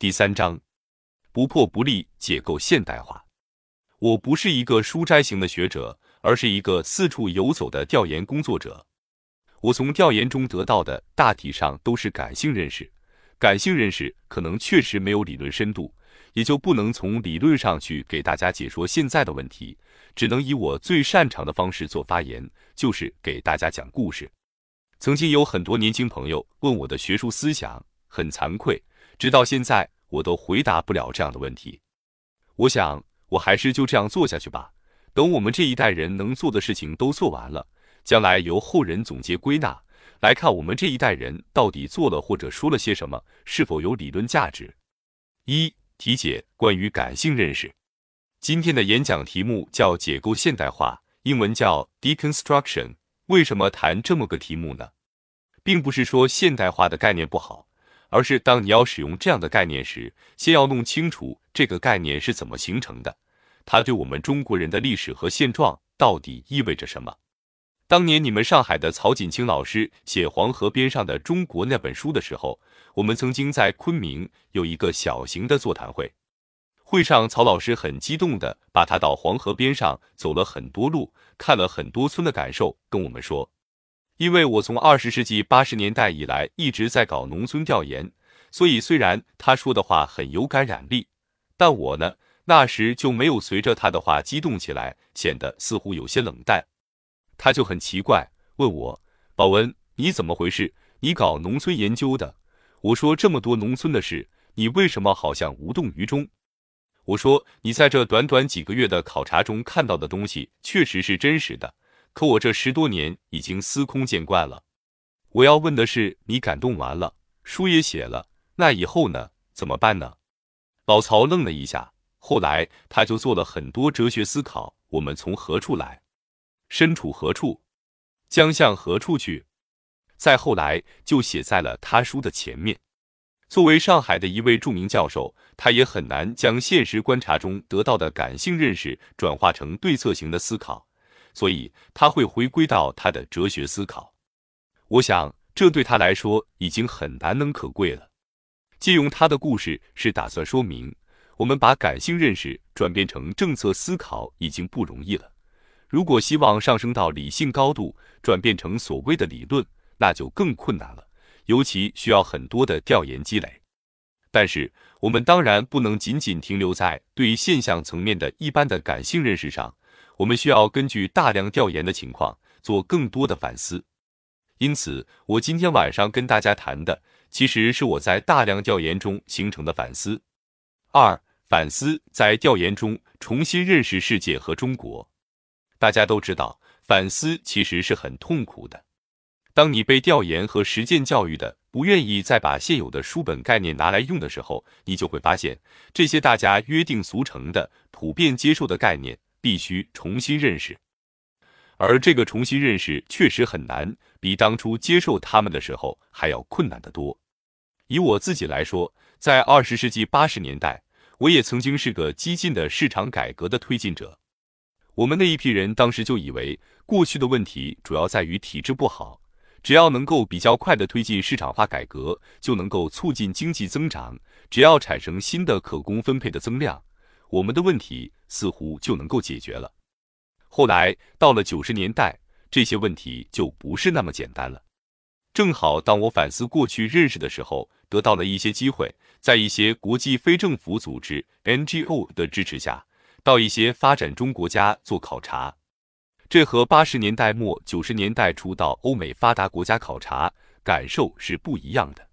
第三章，不破不立，解构现代化。我不是一个书斋型的学者，而是一个四处游走的调研工作者。我从调研中得到的，大体上都是感性认识。感性认识可能确实没有理论深度，也就不能从理论上去给大家解说现在的问题，只能以我最擅长的方式做发言，就是给大家讲故事。曾经有很多年轻朋友问我的学术思想，很惭愧，直到现在我都回答不了这样的问题。我想。我还是就这样做下去吧。等我们这一代人能做的事情都做完了，将来由后人总结归纳，来看我们这一代人到底做了或者说了些什么，是否有理论价值。一、题解关于感性认识。今天的演讲题目叫“解构现代化”，英文叫 “deconstruction”。为什么谈这么个题目呢？并不是说现代化的概念不好。而是当你要使用这样的概念时，先要弄清楚这个概念是怎么形成的，它对我们中国人的历史和现状到底意味着什么。当年你们上海的曹锦清老师写《黄河边上的中国》那本书的时候，我们曾经在昆明有一个小型的座谈会，会上曹老师很激动地把他到黄河边上走了很多路，看了很多村的感受跟我们说。因为我从二十世纪八十年代以来一直在搞农村调研，所以虽然他说的话很有感染力，但我呢那时就没有随着他的话激动起来，显得似乎有些冷淡。他就很奇怪，问我：“宝文，你怎么回事？你搞农村研究的？”我说：“这么多农村的事，你为什么好像无动于衷？”我说：“你在这短短几个月的考察中看到的东西，确实是真实的。”可我这十多年已经司空见惯了。我要问的是，你感动完了，书也写了，那以后呢？怎么办呢？老曹愣了一下，后来他就做了很多哲学思考：我们从何处来，身处何处，将向何处去？再后来就写在了他书的前面。作为上海的一位著名教授，他也很难将现实观察中得到的感性认识转化成对策型的思考。所以他会回归到他的哲学思考，我想这对他来说已经很难能可贵了。借用他的故事是打算说明，我们把感性认识转变成政策思考已经不容易了。如果希望上升到理性高度，转变成所谓的理论，那就更困难了，尤其需要很多的调研积累。但是我们当然不能仅仅停留在对现象层面的一般的感性认识上。我们需要根据大量调研的情况做更多的反思，因此，我今天晚上跟大家谈的，其实是我在大量调研中形成的反思。二、反思在调研中重新认识世界和中国。大家都知道，反思其实是很痛苦的。当你被调研和实践教育的不愿意再把现有的书本概念拿来用的时候，你就会发现，这些大家约定俗成的、普遍接受的概念。必须重新认识，而这个重新认识确实很难，比当初接受他们的时候还要困难得多。以我自己来说，在二十世纪八十年代，我也曾经是个激进的市场改革的推进者。我们那一批人当时就以为，过去的问题主要在于体制不好，只要能够比较快的推进市场化改革，就能够促进经济增长。只要产生新的可供分配的增量。我们的问题似乎就能够解决了。后来到了九十年代，这些问题就不是那么简单了。正好当我反思过去认识的时候，得到了一些机会，在一些国际非政府组织 NGO 的支持下，到一些发展中国家做考察。这和八十年代末九十年代初到欧美发达国家考察感受是不一样的。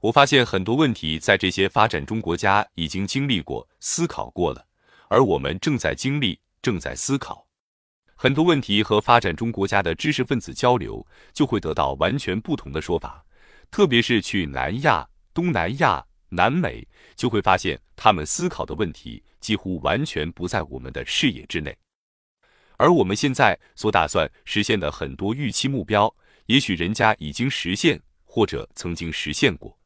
我发现很多问题在这些发展中国家已经经历过、思考过了，而我们正在经历、正在思考很多问题。和发展中国家的知识分子交流，就会得到完全不同的说法。特别是去南亚、东南亚、南美，就会发现他们思考的问题几乎完全不在我们的视野之内。而我们现在所打算实现的很多预期目标，也许人家已经实现，或者曾经实现过。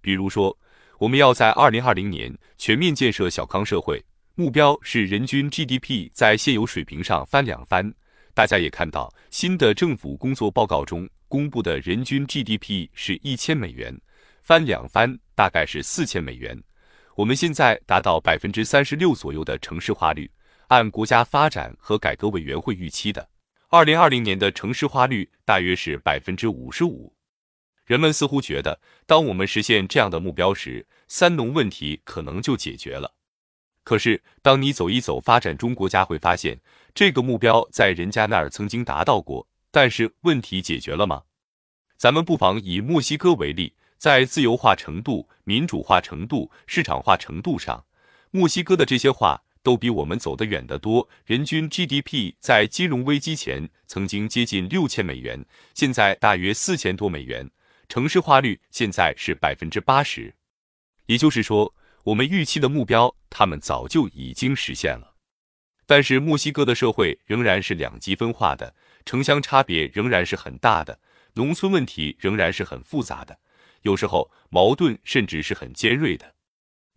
比如说，我们要在二零二零年全面建设小康社会，目标是人均 GDP 在现有水平上翻两番。大家也看到，新的政府工作报告中公布的人均 GDP 是一千美元，翻两番大概是四千美元。我们现在达到百分之三十六左右的城市化率，按国家发展和改革委员会预期的，二零二零年的城市化率大约是百分之五十五。人们似乎觉得，当我们实现这样的目标时，三农问题可能就解决了。可是，当你走一走发展中国家，会发现这个目标在人家那儿曾经达到过，但是问题解决了吗？咱们不妨以墨西哥为例，在自由化程度、民主化程度、市场化程度上，墨西哥的这些化都比我们走得远得多。人均 GDP 在金融危机前曾经接近六千美元，现在大约四千多美元。城市化率现在是百分之八十，也就是说，我们预期的目标，他们早就已经实现了。但是，墨西哥的社会仍然是两极分化的，城乡差别仍然是很大的，农村问题仍然是很复杂的，有时候矛盾甚至是很尖锐的。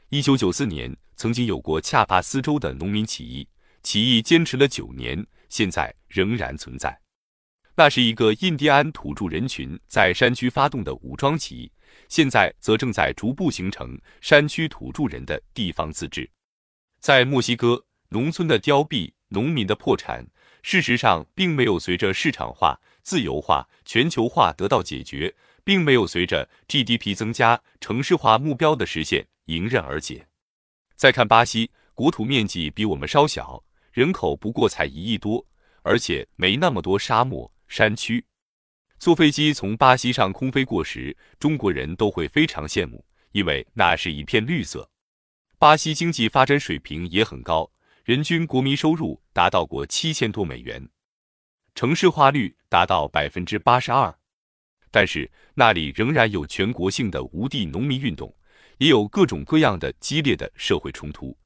一九九四年，曾经有过恰帕斯州的农民起义，起义坚持了九年，现在仍然存在。那是一个印第安土著人群在山区发动的武装起义，现在则正在逐步形成山区土著人的地方自治。在墨西哥，农村的凋敝、农民的破产，事实上并没有随着市场化、自由化、全球化得到解决，并没有随着 GDP 增加、城市化目标的实现迎刃而解。再看巴西，国土面积比我们稍小，人口不过才一亿多，而且没那么多沙漠。山区，坐飞机从巴西上空飞过时，中国人都会非常羡慕，因为那是一片绿色。巴西经济发展水平也很高，人均国民收入达到过七千多美元，城市化率达到百分之八十二。但是那里仍然有全国性的无地农民运动，也有各种各样的激烈的社会冲突。